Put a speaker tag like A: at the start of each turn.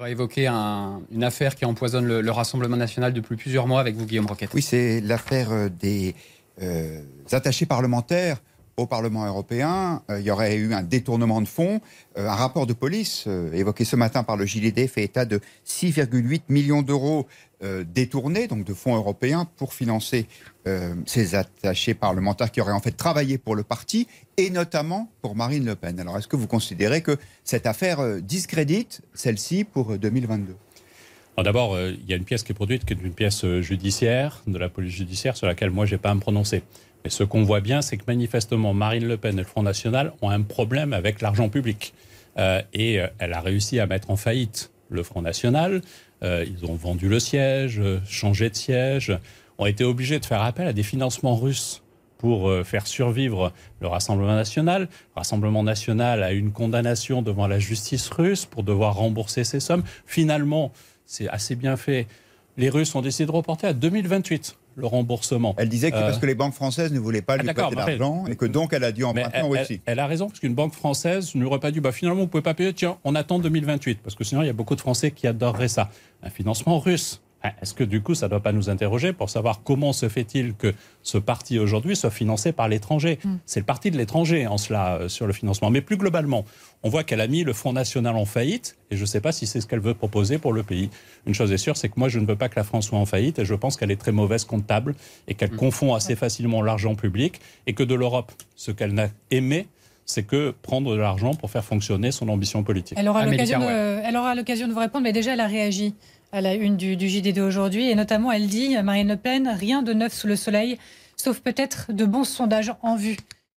A: On va évoquer une affaire qui empoisonne le, Rassemblement national depuis plusieurs mois avec vous, Guillaume Roquette.
B: Oui, c'est l'affaire euh, des euh, attachés parlementaires au Parlement européen. Euh, il y aurait eu un détournement de fonds. un rapport de police évoqué ce matin par le JDD fait état de 6,8 millions d'euros détournés, donc de fonds européens, pour financer ces attachés parlementaires qui auraient en fait travaillé pour le parti et notamment pour Marine Le Pen. Alors est-ce que vous considérez que cette affaire discrédite celle-ci pour 2022
C: D'abord, euh, il y a une pièce qui est produite, qui est une pièce euh, judiciaire, de la police judiciaire, sur laquelle moi, je n'ai pas à me prononcer. Mais ce qu'on voit bien, c'est que manifestement, Marine Le Pen et le Front National ont un problème avec l'argent public. Euh, et elle a réussi à mettre en faillite le Front National. ils ont vendu le siège, changé de siège, ont été obligés de faire appel à des financements russes pour faire survivre le Rassemblement national. Le Rassemblement national a eu une condamnation devant la justice russe pour devoir rembourser ces sommes. Finalement, c'est assez bien fait. Les Russes ont décidé de reporter à 2028 le remboursement.
B: Elle disait que parce euh, que les banques françaises ne voulaient pas lui prêter l'argent et que donc elle a dû emprunter en Russie.
C: Elle, a raison, parce qu'une banque française n'aurait pas dit bah, finalement, vous ne pouvez pas payer, tiens, on attend 2028. Parce que sinon, il y a beaucoup de Français qui adoreraient ça. Un financement russe. Ah, est-ce que du coup, ça ne doit pas nous interroger pour savoir comment se fait-il que ce parti aujourd'hui soit financé par l'étranger mm. C'est le parti de l'étranger en cela euh, sur le financement. Mais plus globalement, on voit qu'elle a mis le Front National en faillite et je ne sais pas si c'est ce qu'elle veut proposer pour le pays. Une chose est sûre, c'est que moi, je ne veux pas que la France soit en faillite et je pense qu'elle est très mauvaise comptable et qu'elle mm. confond assez facilement l'argent public et que de l'Europe, ce qu'elle n'a aimé, c'est que prendre de l'argent pour faire fonctionner son ambition politique.
D: Elle aura l'occasion de, de vous répondre, mais déjà, elle a réagi à la une du, du JDD aujourd'hui. Et notamment, elle dit, Marine Le Pen, rien de neuf sous le soleil, sauf peut-être de bons sondages en vue.